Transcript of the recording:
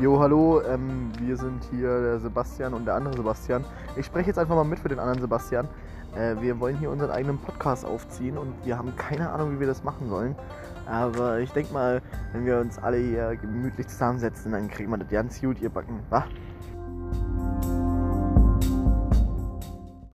Jo, hallo, ähm, wir sind hier der Sebastian und der andere Sebastian. Ich spreche jetzt einfach mal mit für den anderen Sebastian. Äh, wir wollen hier unseren eigenen Podcast aufziehen und wir haben keine Ahnung, wie wir das machen sollen. Aber ich denke mal, wenn wir uns alle hier gemütlich zusammensetzen, dann kriegen wir das ganz gut hier backen, wa?